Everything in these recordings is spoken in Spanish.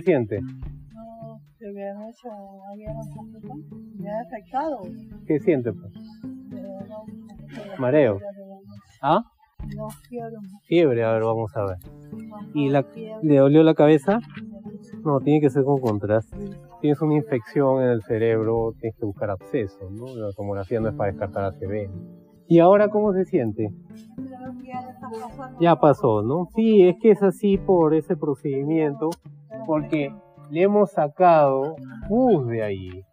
se siente? No, se me han hecho poquito. Me ha afectado. ¿Qué siente? Pues? Mareo. ¿Ah? No quiero. Fiebre, a ver, vamos a ver. ¿Y la, le dolió la cabeza? No, tiene que ser con contraste. Tienes una infección en el cerebro, tienes que buscar absceso, ¿no? La tomografía no es para descartar ACV. ¿Y ahora cómo se siente? Ya pasó, ¿no? Sí, es que es así por ese procedimiento, porque le hemos sacado pus de ahí.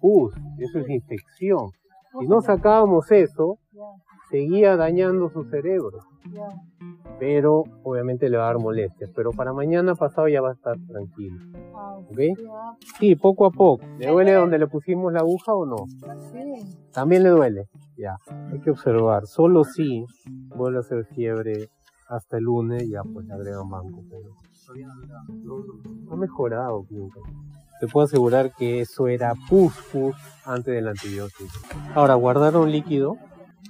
Pus, eso es infección. Si no sacábamos eso, seguía dañando su cerebro. Pero obviamente le va a dar molestias. Pero para mañana pasado ya va a estar tranquilo. ¿Ok? Sí, poco a poco. ¿Le duele donde le pusimos la aguja o no? sí. También le duele. Ya. Hay que observar. Solo si vuelve a hacer fiebre hasta el lunes, ya pues le agregan banco. Pero ha mejorado. Te puedo asegurar que eso era pus pus antes del antibiótico. Ahora, guardar un líquido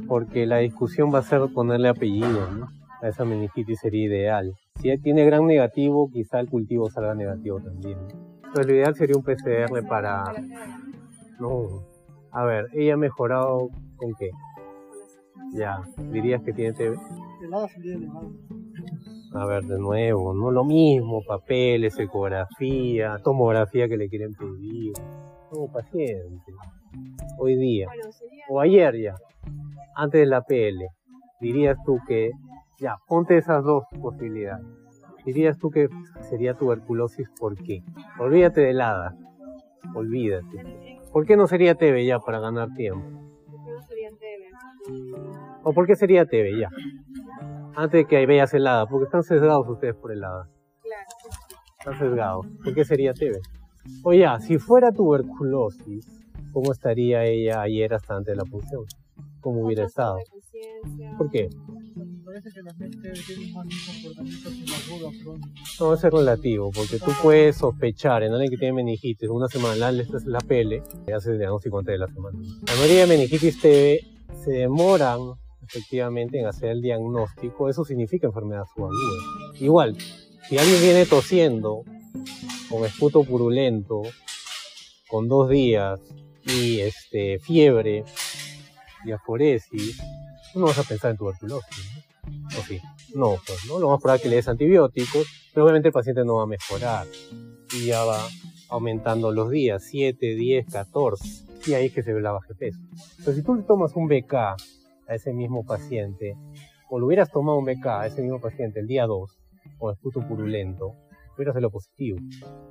porque la discusión va a ser ponerle apellido, ¿no? A esa meningitis sería ideal. Si tiene gran negativo, quizá el cultivo salga negativo también. Entonces, lo ideal sería un PCR para... No. A ver, ¿ella ha mejorado con qué? Ya, dirías que tiene TB. A ver, de nuevo, no lo mismo, papeles, ecografía, tomografía que le quieren pedir. No, paciente. Hoy día, o ayer ya, antes de la PL, dirías tú que, ya, ponte esas dos posibilidades. Dirías tú que sería tuberculosis, ¿por qué? Olvídate de HADA, olvídate. ¿Por qué no sería TB ya para ganar tiempo? ¿O por qué sería TB ya? Antes de que veas el HADA, porque están sesgados ustedes por el HADA. Están sesgados. ¿Por qué sería TB? O ya, si fuera tuberculosis, ¿cómo estaría ella ayer hasta antes de la punción? ¿Cómo hubiera estado? ¿Por qué? Parece que la gente tiene más comportamiento. No, eso es relativo, porque tú puedes sospechar en alguien que tiene meningitis una semana, le haces la pele, y haces el diagnóstico antes de la semana. La mayoría de meningitis TB se demoran efectivamente en hacer el diagnóstico, eso significa enfermedad subaguda. Igual, si alguien viene tosiendo, con esputo purulento, con dos días, y este, fiebre, y aforesis, tú no vas a pensar en tuberculosis, ¿no? ¿O sí? No, pues, ¿no? Lo más probable es que le des antibióticos, pero obviamente el paciente no va a mejorar. Y ya va aumentando los días, 7, 10, 14. Y ahí es que se ve la baja de peso. Pero si tú le tomas un BK a ese mismo paciente, o le hubieras tomado un BK a ese mismo paciente el día 2, con esputo purulento, hubiera sido positivo.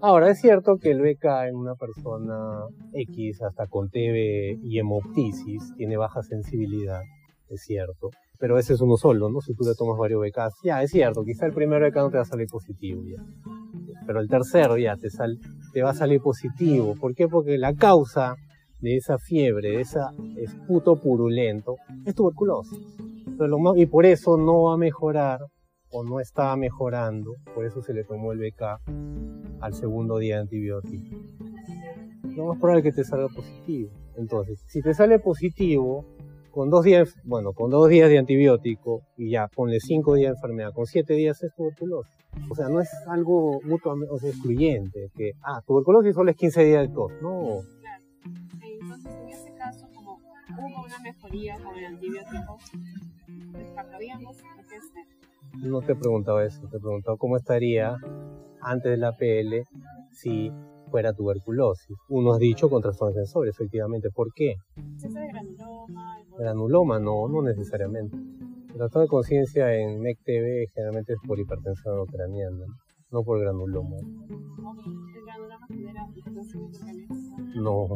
Ahora, es cierto que el BK en una persona X, hasta con TB y hemoptisis, tiene baja sensibilidad, es cierto. Pero ese es uno solo, ¿no? Si tú le tomas varios BKs, ya, es cierto, quizá el primer BK no te va a salir positivo, ya. Pero el tercero ya te, sal, te va a salir positivo. ¿Por qué? Porque la causa de esa fiebre, de ese esputo purulento, es tuberculosis. Y por eso no va a mejorar o no estaba mejorando, por eso se le tomó el BK al segundo día de antibiótico. Lo más probable es que te salga positivo. Entonces, si te sale positivo, con dos días, bueno, con dos días de antibiótico y ya, ponle cinco días de enfermedad, con siete días es tuberculosis. O sea, no es algo mutuamente, o sea, excluyente, que, ah, tuberculosis solo es 15 días de tos. No, hubo una mejoría con el antibiótico, descartaríamos es no te he preguntado eso, te he preguntado cómo estaría antes de la PL si fuera tuberculosis. Uno has dicho con trastorno sensorial, efectivamente. ¿Por qué? exceso de granuloma, el Granuloma, no, no necesariamente. El trastorno de conciencia en MEC-TV generalmente es por hipertensión craneana, no por granuloma. el granuloma genera hipertensión craneana. No,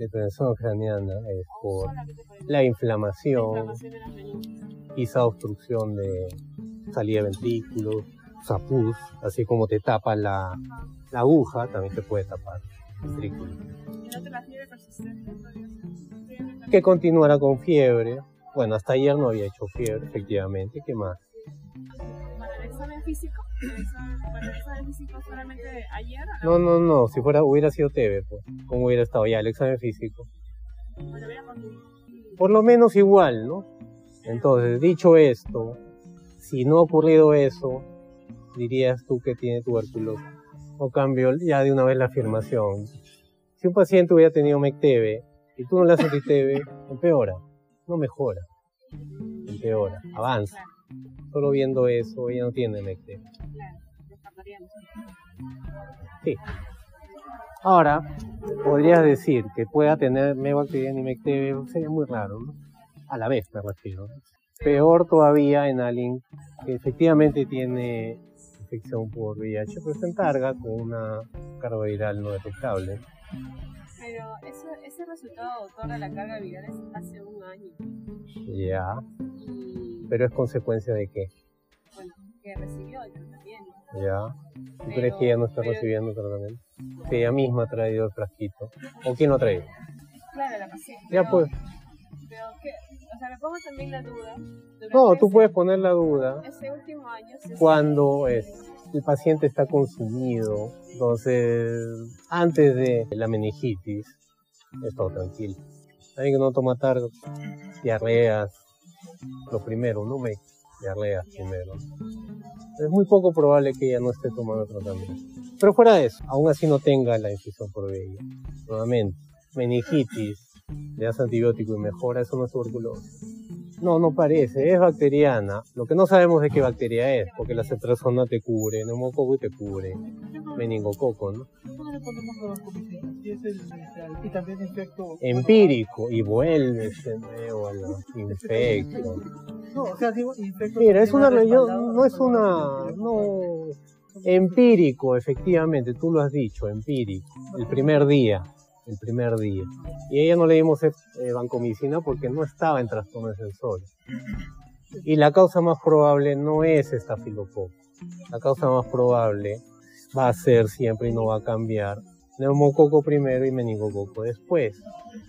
la hipertensión craneana es por Solamente por el- la inflamación, de meninges. quizá obstrucción de salida de ventrículos, sapuz, así como te tapa la, la aguja, también te puede tapar ventrículo. Y ser. Fiebre Que continuará con fiebre. Bueno, hasta ayer no había hecho fiebre, efectivamente. ¿Qué más? Para el examen físico, solamente ayer, No, no, no. Si fuera, hubiera sido TV, pues. ¿Cómo hubiera estado ya el examen físico? Por lo menos igual, ¿no? Entonces, dicho esto, si no ha ocurrido eso, dirías tú que tiene tuberculosis. O cambio ya de una vez la afirmación. Si un paciente hubiera tenido MECTV y tú no le haces ITV, empeora, no mejora, empeora, avanza. Solo viendo eso, ella no tiene. Claro, descartaríamos. Sí. Ahora, podrías decir que pueda tener mebacteriana y MECTV, sería muy raro, ¿no? A la vez me refiero. Peor todavía en alguien que efectivamente tiene infección por VIH, pero se encarga con una carga no detectable. Pero eso, ese resultado doctor de la carga viral es hace un año. Ya, Y pero es consecuencia de qué? bueno, que recibió el tratamiento. Ya. ¿Tú Pero- crees que ella no está pero- recibiendo tratamiento? Que ella misma ha traído el frasquito. ¿O quién lo ha traído? Claro, la paciente. Ya pero- pues. Pero que, o sea, me pongo también la duda. No, tú ese- puedes poner la duda Ese último año se cuando es, el paciente está consumido. Entonces, antes de la meningitis, es todo tranquilo. Alguien que no toma tarde, diarreas, lo primero, no me diarreas primero. Es muy poco probable que ella no esté tomando tratamiento. Pero fuera de eso, aún así no tenga la infección por VIH. Nuevamente, meningitis, le das antibiótico y mejora, eso no es tuberculosis. No, no parece, es bacteriana. Lo que no sabemos de qué bacteria es, porque la ceftriaxona te cubre, neumococo y te cubre, meningococo, ¿no? Es y también infecto... Empírico, y vuelves de nuevo a la infección. No, o sea, digo, infecto... Mira, es una, yo- no es una, no, empírico, efectivamente, tú lo has dicho, empírico, el primer día, el primer día. Y a ella no le dimos eh, vancomicina porque no estaba en trastorno sensorio. Y la causa más probable no es estafilococo. La causa más probable va a ser siempre y no va a cambiar neumococo primero y meningococo después.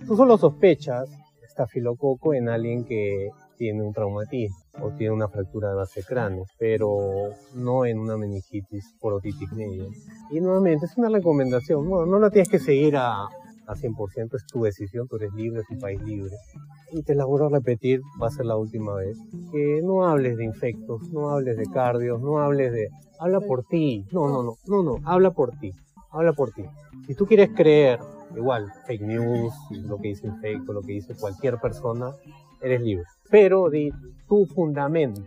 Tú solo sospechas estafilococo en alguien que tiene un traumatismo o tiene una fractura de base cráneo, pero no en una meningitis por otitis media. Y nuevamente es una recomendación, no, no la tienes que seguir a, a 100%, es tu decisión, tú eres libre, es un país libre. Y te la vuelvo a repetir, va a ser la última vez, que no hables de infectos, no hables de cardios, no hables de... Habla por ti, no, no, no, no, no, habla por ti, habla por ti. Si tú quieres creer, igual, fake news, lo que dice infecto, lo que dice cualquier persona, eres libre. Pero di tu fundamento,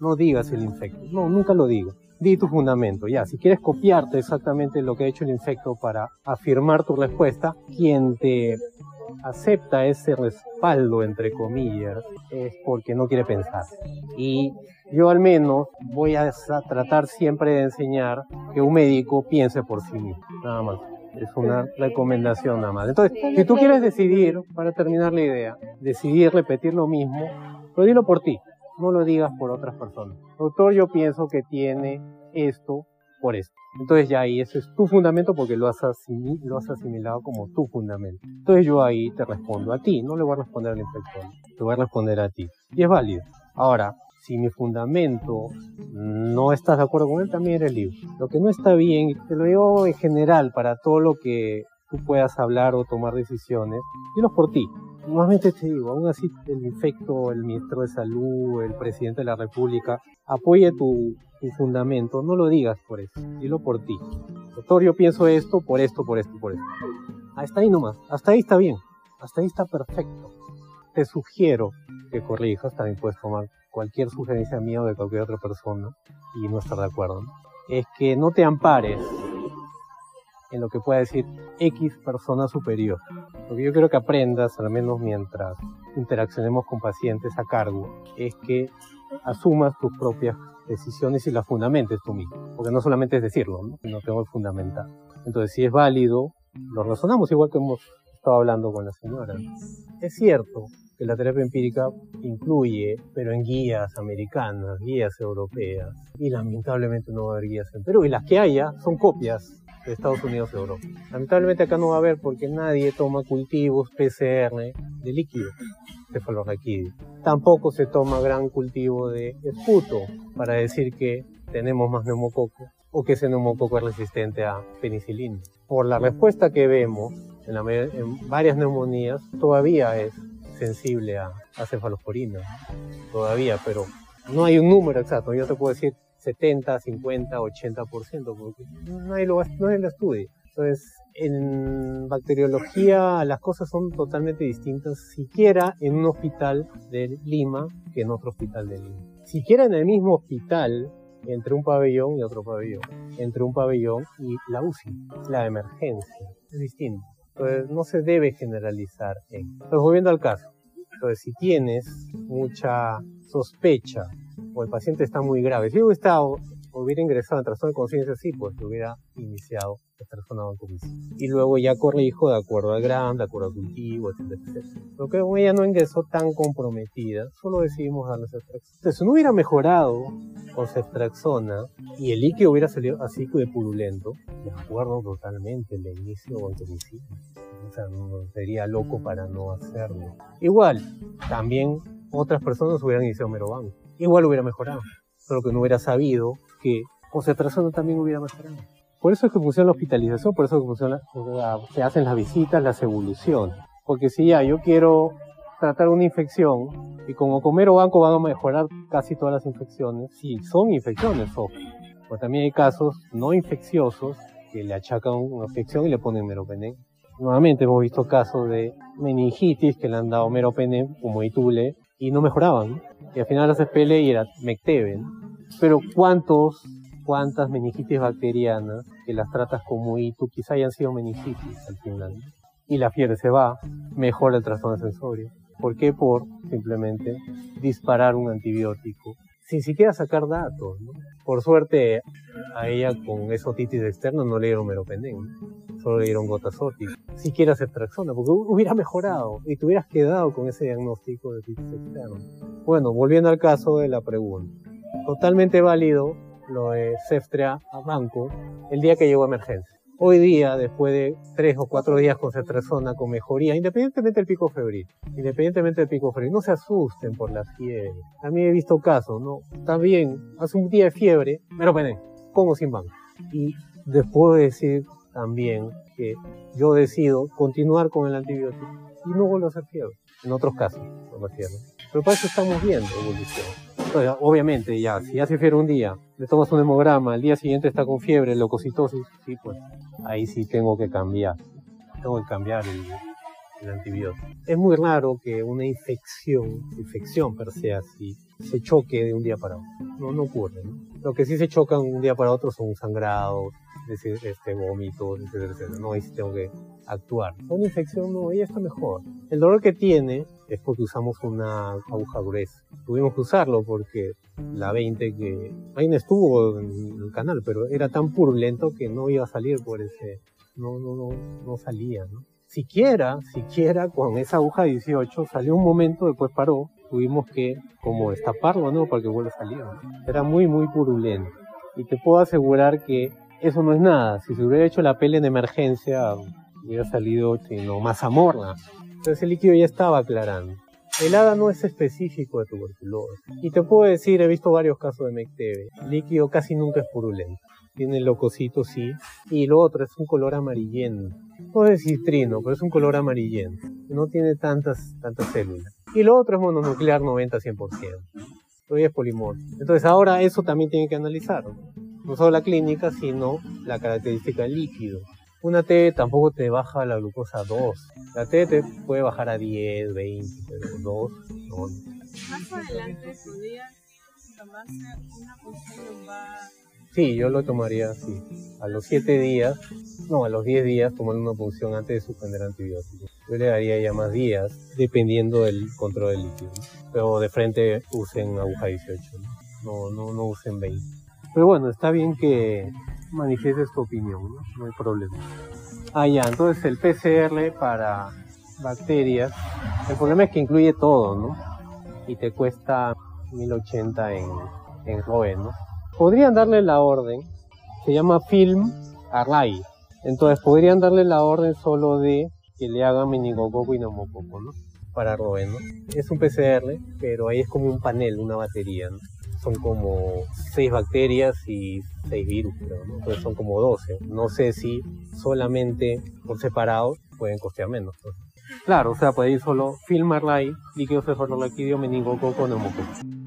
no digas el infecto, no, nunca lo digas. Di tu fundamento, ya, si quieres copiarte exactamente lo que ha hecho el infecto para afirmar tu respuesta, quien te acepta ese respaldo, entre comillas, es porque no quiere pensar. Y yo al menos voy a tratar siempre de enseñar que un médico piense por sí mismo, nada más. Es una recomendación nada más. Entonces, si tú quieres decidir, para terminar la idea, decidir repetir lo mismo, pero dilo por ti, no lo digas por otras personas. Doctor, yo pienso que tiene esto por esto. Entonces ya ahí ese es tu fundamento porque lo has, lo has asimilado como tu fundamento. Entonces yo ahí te respondo a ti, no le voy a responder al inspector, te voy a responder a ti. Y es válido. Ahora, si mi fundamento no estás de acuerdo con él, también eres libre. Lo que no está bien, te lo digo en general para todo lo que tú puedas hablar o tomar decisiones, dilo por ti. Nuevamente te digo, aún así el infecto, el ministro de salud, el presidente de la república, apoye tu, tu fundamento, no lo digas por eso, dilo por ti. Doctor, yo pienso esto, por esto, por esto, por esto. Hasta ahí nomás, hasta ahí está bien, hasta ahí está perfecto. Te sugiero que corrijas, también puedes tomar cualquier sugerencia mía o de cualquier otra persona y no estar de acuerdo. Es que no te ampares en lo que pueda decir X persona superior. Lo que yo quiero que aprendas, al menos mientras interaccionemos con pacientes a cargo, es que asumas tus propias decisiones y las fundamentes tú mismo. Porque no solamente es decirlo, ¿no? sino tengo que fundamentar. Entonces, si es válido, lo razonamos igual que hemos estado hablando con la señora. Es cierto que la terapia empírica incluye, pero en guías americanas, guías europeas, y lamentablemente no va a haber guías en Perú, y las que haya son copias de Estados Unidos y Europa. Lamentablemente acá no va a haber porque nadie toma cultivos PCR de líquido, cefalorraquídeo. Tampoco se toma gran cultivo de esputo para decir que tenemos más neumococo o que ese neumococo es resistente a penicilina. Por la respuesta que vemos en, la, en varias neumonías, todavía es sensible a, a cefalosporina, todavía, pero no hay un número exacto. Yo te puedo decir 70, 50, 80%, porque nadie lo, nadie lo estudia. Entonces, en bacteriología las cosas son totalmente distintas, siquiera en un hospital de Lima que en otro hospital de Lima. Siquiera en el mismo hospital, entre un pabellón y otro pabellón, entre un pabellón y la UCI, la emergencia, es distinto. Entonces, no se debe generalizar. En. Entonces, volviendo al caso. Entonces, si tienes mucha sospecha o el paciente está muy grave, si hubiera, estado, hubiera ingresado en trastorno de conciencia, sí, pues hubiera iniciado persona Y luego ya corrijo de acuerdo al grado, de acuerdo al cultivo, etcétera, etcétera. Pero que como ella no ingresó tan comprometida, solo decidimos darle ceftraxona. Entonces, si no hubiera mejorado con ceftraxona y el líquido hubiera salido así de purulento, de acuerdo totalmente el inicio o O sea, sería loco para no hacerlo. Igual, también otras personas hubieran iniciado merobanco. Igual hubiera mejorado. Solo que no hubiera sabido que con ceftraxona también hubiera mejorado. Por eso es que funciona la hospitalización, por eso es que funciona, se hacen las visitas, las evoluciones. Porque si ya yo quiero tratar una infección y como comer o banco van a mejorar casi todas las infecciones, si son infecciones. O también hay casos no infecciosos que le achacan una infección y le ponen meropenem. Nuevamente hemos visto casos de meningitis que le han dado meropenem como itule y no mejoraban. Y al final las SPL y era mecteben. Pero ¿cuántos cuántas meningitis bacterianas que las tratas como ITU quizá hayan sido meningitis al final. Y la fiebre se va, mejora el trastorno sensorio. ¿Por qué? Por simplemente disparar un antibiótico sin siquiera sacar datos. Por suerte, a ella con esotitis externa no le dieron meropenem, solo le dieron gotazotis. Siquiera ceftraxona, porque hubiera mejorado y te hubieras quedado con ese diagnóstico de otitis externa. Bueno, volviendo al caso de la pregunta. Totalmente válido lo de Ceftrea a banco el día que llegó a emergencia. Hoy día, después de tres o cuatro días con ceftriaxona con mejoría, independientemente del pico febril, independientemente del pico febril, no se asusten por la fiebre. A mí he visto casos, ¿no? Bien, hace un día de fiebre, pero ven, como sin banco. Y después de decir también que yo decido continuar con el antibiótico y no vuelvo a hacer fiebre. En otros casos, no me Pero para eso estamos viendo evolución obviamente ya, si hace fiebre un día, le tomas un hemograma, el día siguiente está con fiebre, leucocitosis, sí, pues ahí sí tengo que cambiar, tengo que cambiar el, antibiótico. Es muy raro que una infección, infección per se así, se choque de un día para otro. No, no ocurre. Lo que sí se chocan un día para otro son sangrados, este, vómitos, etcétera, No, ahí sí tengo que actuar. Una infección, no, ella está mejor. El dolor que tiene es porque usamos una aguja gruesa. Tuvimos que usarlo porque la 20 que ahí no estuvo en el canal, pero era tan purulento que no iba a salir por ese, no, no, no, no salía, ¿no? Siquiera, siquiera con esa aguja 18 salió un momento, después paró, tuvimos que como destaparlo, ¿no? Para que vuelva a salir. Era muy, muy purulento. Y te puedo asegurar que eso no es nada. Si se hubiera hecho la pele en emergencia, hubiera salido sino más amorna. Entonces el líquido ya estaba aclarando. El hada no es específico de tuberculosis. Y te puedo decir, he visto varios casos de. El líquido casi nunca es purulento. Tiene lococito, sí. Y lo otro es un color amarillento. No es citrino, pero es un color amarillento. No tiene tantas, tantas células. Y lo otro es mononuclear 90-100%. Todavía es polimor. Entonces ahora eso también tiene que analizarlo. No solo la clínica, sino la característica del líquido. Una T tampoco te baja la glucosa a 2. La T te puede bajar a 10, 20, pero 2 no. Más adelante podría tomarse una punción lumbar. Sí, yo lo tomaría así. A los 7 días, no, a los 10 días tomar una punción antes de suspender antibióticos. Yo le daría ya más días, dependiendo del control del líquido. Pero de frente usen aguja 18, no, no, no usen 20. Pero bueno, está bien que manifiestes tu opinión, ¿no? no hay problema. Ah, ya, entonces el PCR para bacterias, el problema es que incluye todo, ¿no? Y te cuesta 1080 en, en ROE, ¿no? Podrían darle la orden, se llama Film Array, entonces podrían darle la orden solo de que le hagan meningococo y neumococo, ¿no? Para ROE, ¿no? Es un PCR, pero ahí es como un panel, una batería, son como 6 bacterias y 6 virus, ¿no? entonces son como 12. No sé si solamente por separado pueden costear menos. Claro, o sea, puede ir solo Filmarlay, líquido cefalorraquídeo, meningococo, neumococo.